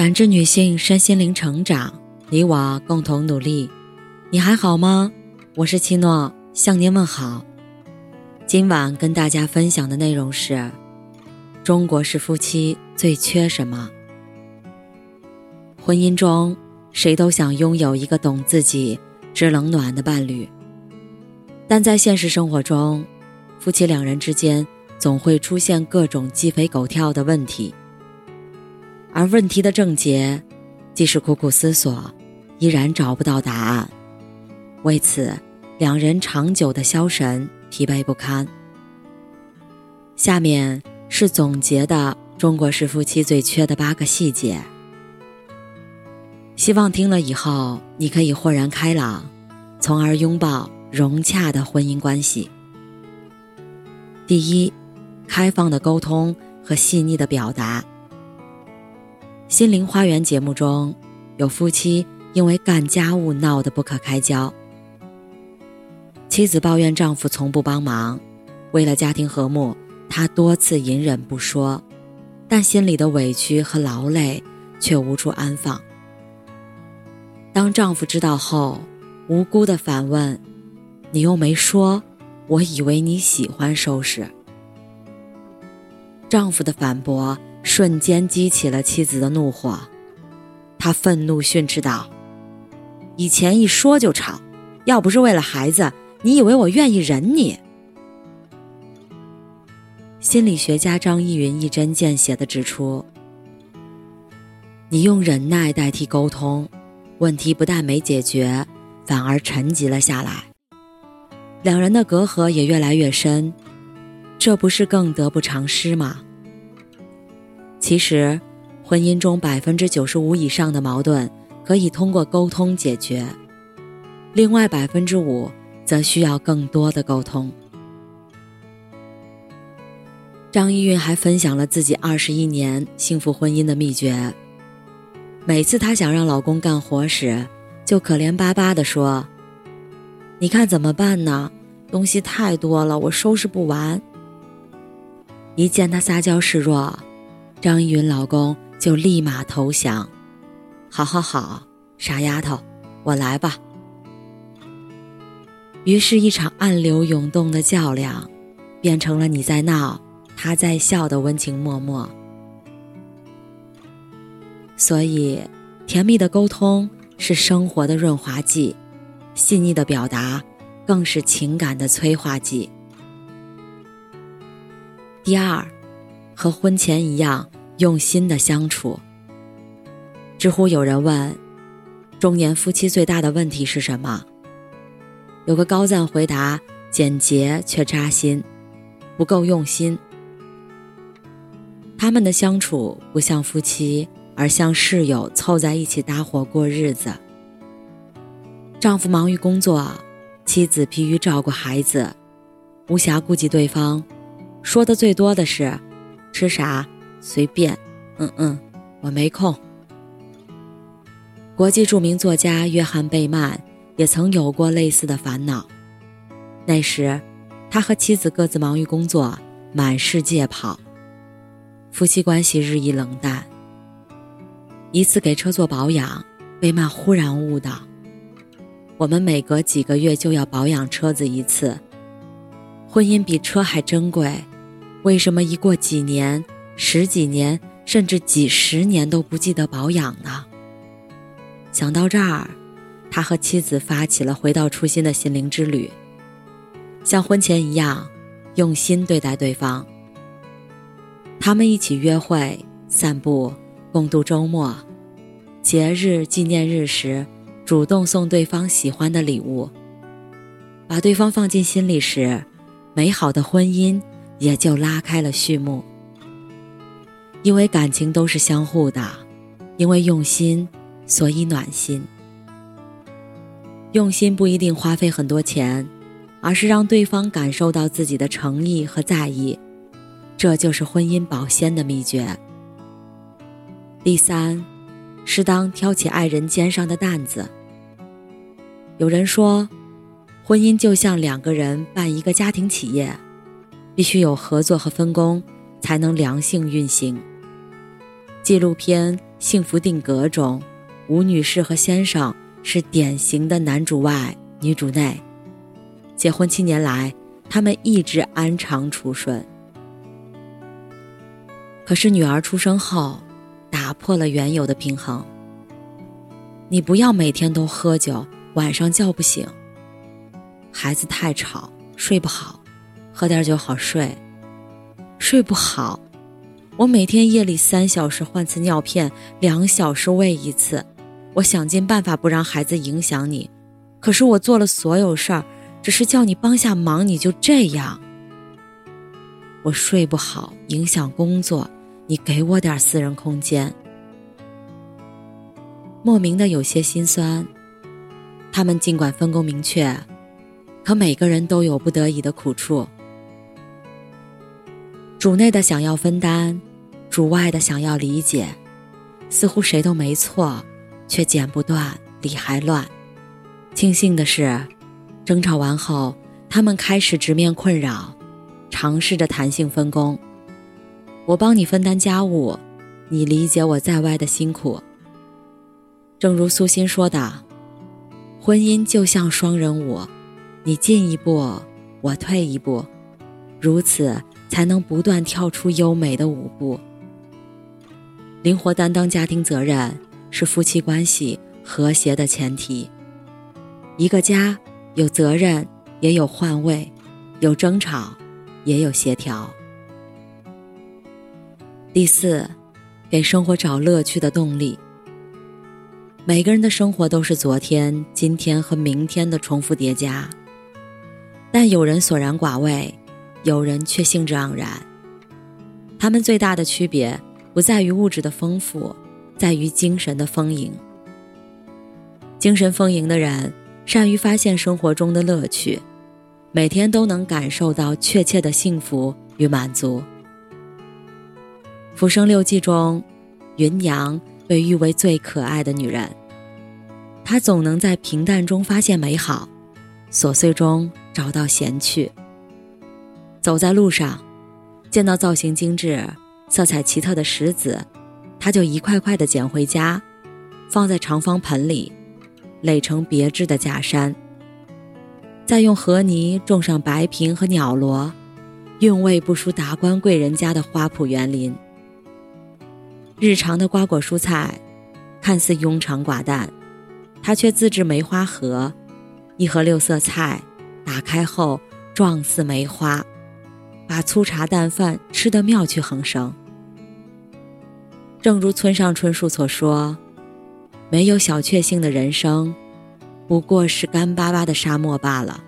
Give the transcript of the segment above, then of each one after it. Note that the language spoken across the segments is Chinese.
感知女性身心灵成长，你我共同努力。你还好吗？我是七诺，向您问好。今晚跟大家分享的内容是：中国式夫妻最缺什么？婚姻中，谁都想拥有一个懂自己、知冷暖的伴侣，但在现实生活中，夫妻两人之间总会出现各种鸡飞狗跳的问题。而问题的症结，即使苦苦思索，依然找不到答案。为此，两人长久的消沉、疲惫不堪。下面是总结的中国式夫妻最缺的八个细节，希望听了以后你可以豁然开朗，从而拥抱融洽的婚姻关系。第一，开放的沟通和细腻的表达。心灵花园节目中，有夫妻因为干家务闹得不可开交。妻子抱怨丈夫从不帮忙，为了家庭和睦，她多次隐忍不说，但心里的委屈和劳累却无处安放。当丈夫知道后，无辜的反问：“你又没说，我以为你喜欢收拾。”丈夫的反驳。瞬间激起了妻子的怒火，他愤怒训斥道：“以前一说就吵，要不是为了孩子，你以为我愿意忍你？”心理学家张一云一针见血的指出：“你用忍耐代替沟通，问题不但没解决，反而沉积了下来，两人的隔阂也越来越深，这不是更得不偿失吗？”其实，婚姻中百分之九十五以上的矛盾可以通过沟通解决，另外百分之五则需要更多的沟通。张一韵还分享了自己二十一年幸福婚姻的秘诀。每次她想让老公干活时，就可怜巴巴地说：“你看怎么办呢？东西太多了，我收拾不完。”一见他撒娇示弱。张一云老公就立马投降，好好好，傻丫头，我来吧。于是，一场暗流涌动的较量，变成了你在闹，他在笑的温情脉脉。所以，甜蜜的沟通是生活的润滑剂，细腻的表达更是情感的催化剂。第二。和婚前一样用心的相处。知乎有人问：“中年夫妻最大的问题是什么？”有个高赞回答：“简洁却扎心，不够用心。”他们的相处不像夫妻，而像室友凑在一起搭伙过日子。丈夫忙于工作，妻子疲于照顾孩子，无暇顾及对方，说的最多的是。吃啥随便，嗯嗯，我没空。国际著名作家约翰贝曼也曾有过类似的烦恼。那时，他和妻子各自忙于工作，满世界跑，夫妻关系日益冷淡。一次给车做保养，贝曼忽然悟到：我们每隔几个月就要保养车子一次，婚姻比车还珍贵。为什么一过几年、十几年，甚至几十年都不记得保养呢？想到这儿，他和妻子发起了回到初心的心灵之旅，像婚前一样用心对待对方。他们一起约会、散步、共度周末，节日、纪念日时主动送对方喜欢的礼物，把对方放进心里时，美好的婚姻。也就拉开了序幕。因为感情都是相互的，因为用心，所以暖心。用心不一定花费很多钱，而是让对方感受到自己的诚意和在意，这就是婚姻保鲜的秘诀。第三，适当挑起爱人肩上的担子。有人说，婚姻就像两个人办一个家庭企业。必须有合作和分工，才能良性运行。纪录片《幸福定格》中，吴女士和先生是典型的男主外女主内。结婚七年来，他们一直安常处顺。可是女儿出生后，打破了原有的平衡。你不要每天都喝酒，晚上叫不醒。孩子太吵，睡不好，喝点酒好睡。睡不好，我每天夜里三小时换次尿片，两小时喂一次。我想尽办法不让孩子影响你，可是我做了所有事儿，只是叫你帮下忙，你就这样。我睡不好，影响工作，你给我点私人空间。莫名的有些心酸。他们尽管分工明确，可每个人都有不得已的苦处。主内的想要分担，主外的想要理解，似乎谁都没错，却剪不断，理还乱。庆幸的是，争吵完后，他们开始直面困扰，尝试着弹性分工。我帮你分担家务，你理解我在外的辛苦。正如苏欣说的，婚姻就像双人舞，你进一步，我退一步，如此才能不断跳出优美的舞步。灵活担当家庭责任是夫妻关系和谐的前提。一个家有责任，也有换位，有争吵，也有协调。第四，给生活找乐趣的动力。每个人的生活都是昨天、今天和明天的重复叠加，但有人索然寡味，有人却兴致盎然。他们最大的区别不在于物质的丰富，在于精神的丰盈。精神丰盈的人善于发现生活中的乐趣，每天都能感受到确切的幸福与满足。《浮生六记》中，云阳。被誉为最可爱的女人，她总能在平淡中发现美好，琐碎中找到闲趣。走在路上，见到造型精致、色彩奇特的石子，他就一块块的捡回家，放在长方盆里，垒成别致的假山。再用河泥种上白萍和鸟罗，韵味不输达官贵人家的花圃园林。日常的瓜果蔬菜，看似庸长寡淡，他却自制梅花盒，一盒六色菜，打开后状似梅花，把粗茶淡饭吃得妙趣横生。正如村上春树所说：“没有小确幸的人生，不过是干巴巴的沙漠罢了。”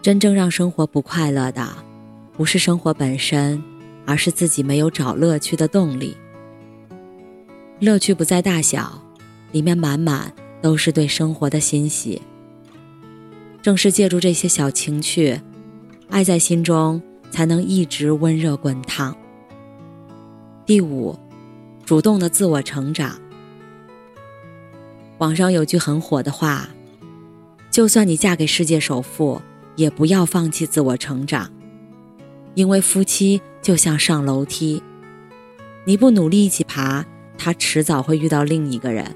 真正让生活不快乐的，不是生活本身，而是自己没有找乐趣的动力。乐趣不在大小，里面满满都是对生活的欣喜。正是借助这些小情趣，爱在心中才能一直温热滚烫。第五，主动的自我成长。网上有句很火的话：“就算你嫁给世界首富，也不要放弃自我成长，因为夫妻就像上楼梯，你不努力一起爬。”他迟早会遇到另一个人，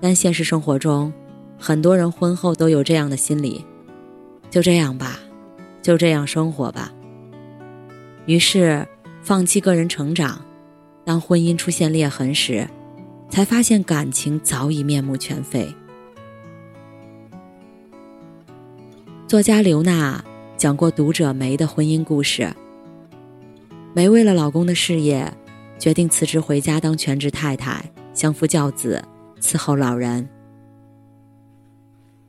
但现实生活中，很多人婚后都有这样的心理：就这样吧，就这样生活吧。于是放弃个人成长，当婚姻出现裂痕时，才发现感情早已面目全非。作家刘娜讲过读者梅的婚姻故事，梅为了老公的事业。决定辞职回家当全职太太，相夫教子，伺候老人。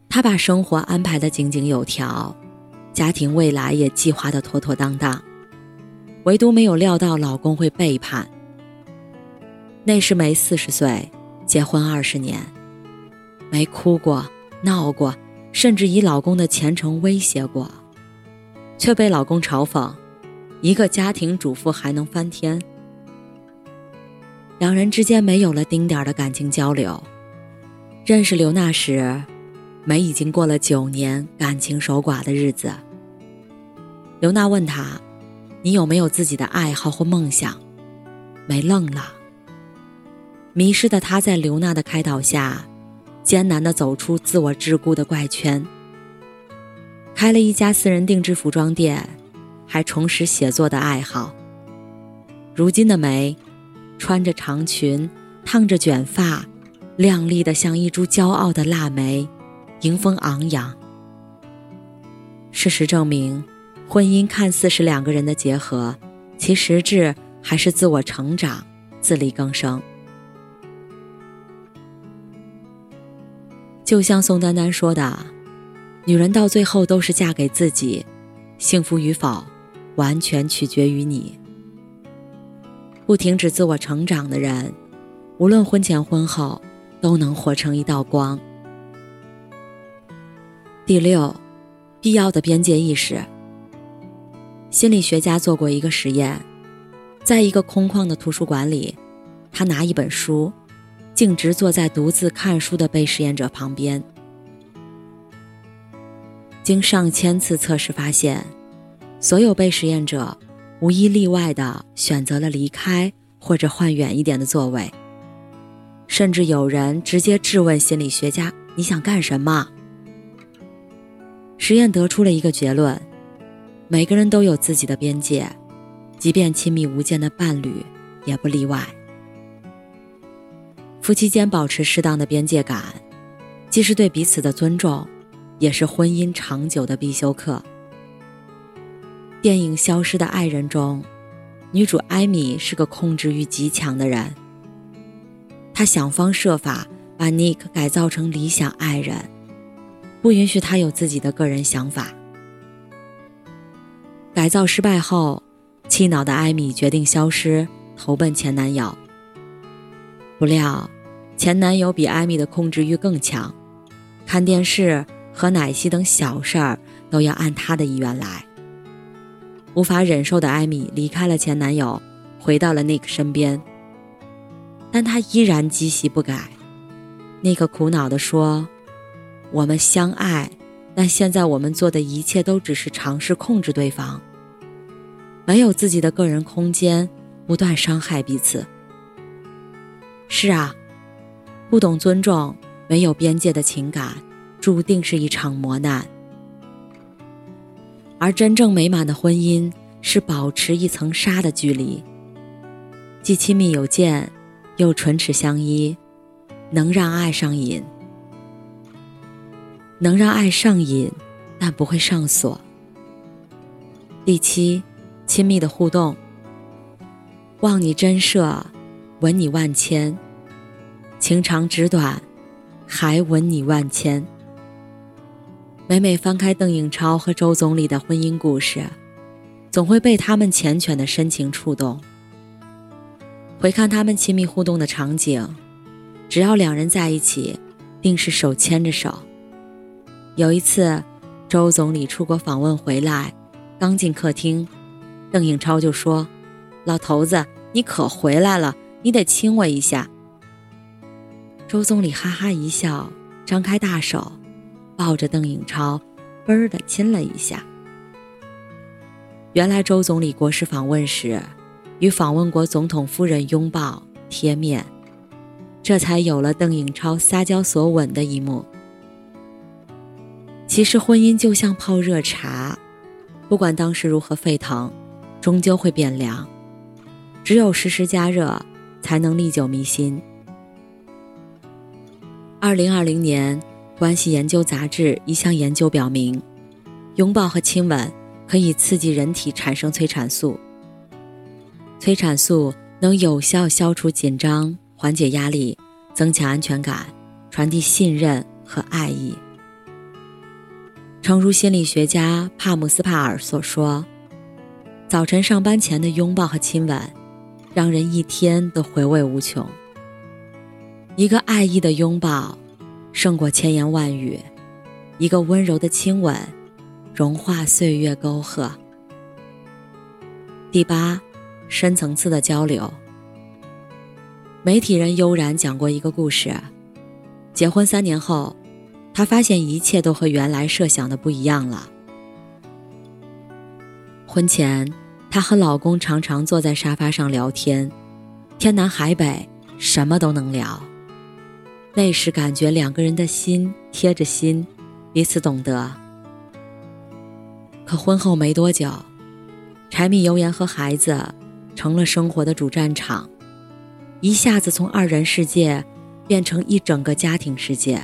她把生活安排的井井有条，家庭未来也计划的妥妥当当，唯独没有料到老公会背叛。那时梅四十岁，结婚二十年，没哭过、闹过，甚至以老公的前程威胁过，却被老公嘲讽：一个家庭主妇还能翻天。两人之间没有了丁点儿的感情交流。认识刘娜时，梅已经过了九年感情守寡的日子。刘娜问他：“你有没有自己的爱好或梦想？”梅愣了。迷失的他在刘娜的开导下，艰难地走出自我桎梏的怪圈，开了一家私人定制服装店，还重拾写作的爱好。如今的梅，穿着长裙，烫着卷发，靓丽的像一株骄傲的腊梅，迎风昂扬。事实证明，婚姻看似是两个人的结合，其实质还是自我成长、自力更生。就像宋丹丹说的：“女人到最后都是嫁给自己，幸福与否，完全取决于你。不停止自我成长的人，无论婚前婚后，都能活成一道光。”第六，必要的边界意识。心理学家做过一个实验，在一个空旷的图书馆里，他拿一本书。径直坐在独自看书的被实验者旁边。经上千次测试发现，所有被实验者无一例外的选择了离开或者换远一点的座位。甚至有人直接质问心理学家：“你想干什么？”实验得出了一个结论：每个人都有自己的边界，即便亲密无间的伴侣也不例外。夫妻间保持适当的边界感，既是对彼此的尊重，也是婚姻长久的必修课。电影《消失的爱人》中，女主艾米是个控制欲极强的人。她想方设法把 Nick 改造成理想爱人，不允许他有自己的个人想法。改造失败后，气恼的艾米决定消失，投奔前男友。不料。前男友比艾米的控制欲更强，看电视、喝奶昔等小事儿都要按他的意愿来。无法忍受的艾米离开了前男友，回到了 Nick 身边。但他依然积习不改。Nick 苦恼地说：“我们相爱，但现在我们做的一切都只是尝试控制对方，没有自己的个人空间，不断伤害彼此。”是啊。不懂尊重、没有边界的情感，注定是一场磨难。而真正美满的婚姻是保持一层纱的距离，既亲密有间，又唇齿相依，能让爱上瘾，能让爱上瘾，但不会上锁。第七，亲密的互动，望你真摄，吻你万千。情长纸短，还吻你万千。每每翻开邓颖超和周总理的婚姻故事，总会被他们缱绻的深情触动。回看他们亲密互动的场景，只要两人在一起，定是手牵着手。有一次，周总理出国访问回来，刚进客厅，邓颖超就说：“老头子，你可回来了，你得亲我一下。”周总理哈哈一笑，张开大手，抱着邓颖超，啵儿的亲了一下。原来周总理国事访问时，与访问国总统夫人拥抱贴面，这才有了邓颖超撒娇索吻的一幕。其实婚姻就像泡热茶，不管当时如何沸腾，终究会变凉。只有时时加热，才能历久弥新。二零二零年，关系研究杂志一项研究表明，拥抱和亲吻可以刺激人体产生催产素。催产素能有效消除紧张、缓解压力、增强安全感、传递信任和爱意。诚如心理学家帕姆斯帕尔所说：“早晨上班前的拥抱和亲吻，让人一天都回味无穷。”一个爱意的拥抱，胜过千言万语；一个温柔的亲吻，融化岁月沟壑。第八，深层次的交流。媒体人悠然讲过一个故事：结婚三年后，他发现一切都和原来设想的不一样了。婚前，她和老公常常坐在沙发上聊天，天南海北。什么都能聊。那时感觉两个人的心贴着心，彼此懂得。可婚后没多久，柴米油盐和孩子成了生活的主战场，一下子从二人世界变成一整个家庭世界。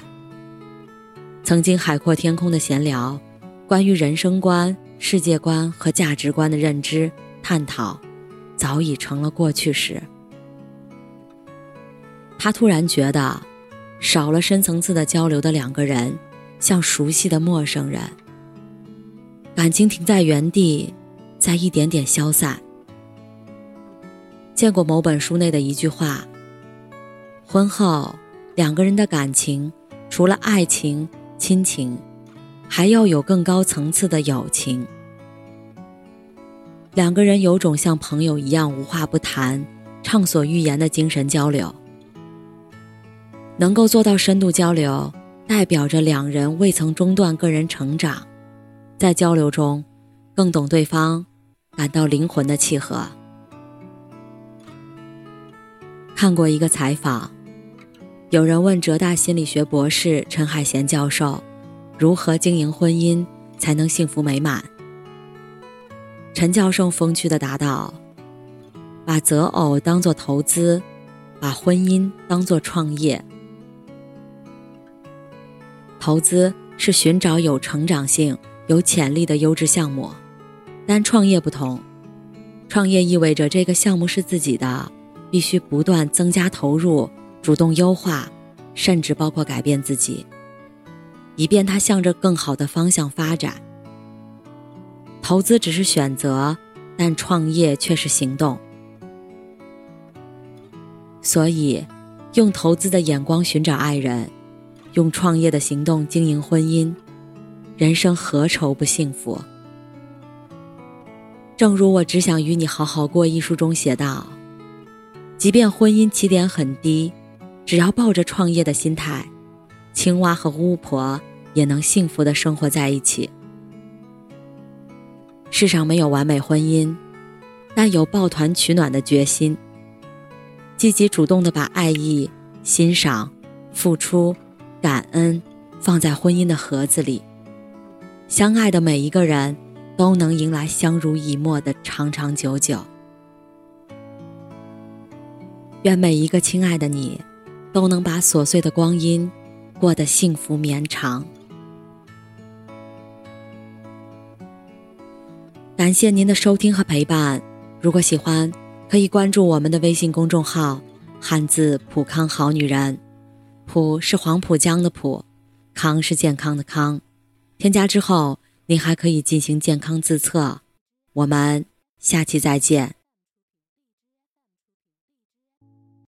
曾经海阔天空的闲聊，关于人生观、世界观和价值观的认知探讨，早已成了过去时。他突然觉得。少了深层次的交流的两个人，像熟悉的陌生人。感情停在原地，在一点点消散。见过某本书内的一句话：婚后两个人的感情，除了爱情、亲情，还要有更高层次的友情。两个人有种像朋友一样无话不谈、畅所欲言的精神交流。能够做到深度交流，代表着两人未曾中断个人成长，在交流中更懂对方，感到灵魂的契合。看过一个采访，有人问浙大心理学博士陈海贤教授，如何经营婚姻才能幸福美满？陈教授风趣的答道：“把择偶当做投资，把婚姻当做创业。”投资是寻找有成长性、有潜力的优质项目，但创业不同，创业意味着这个项目是自己的，必须不断增加投入，主动优化，甚至包括改变自己，以便他向着更好的方向发展。投资只是选择，但创业却是行动。所以，用投资的眼光寻找爱人。用创业的行动经营婚姻，人生何愁不幸福？正如我只想与你好好过一书中写道：，即便婚姻起点很低，只要抱着创业的心态，青蛙和巫婆也能幸福的生活在一起。世上没有完美婚姻，但有抱团取暖的决心。积极主动的把爱意、欣赏、付出。感恩放在婚姻的盒子里，相爱的每一个人都能迎来相濡以沫的长长久久。愿每一个亲爱的你，都能把琐碎的光阴过得幸福绵长。感谢您的收听和陪伴，如果喜欢，可以关注我们的微信公众号“汉字普康好女人”。浦是黄浦江的浦，康是健康的康。添加之后，您还可以进行健康自测。我们下期再见。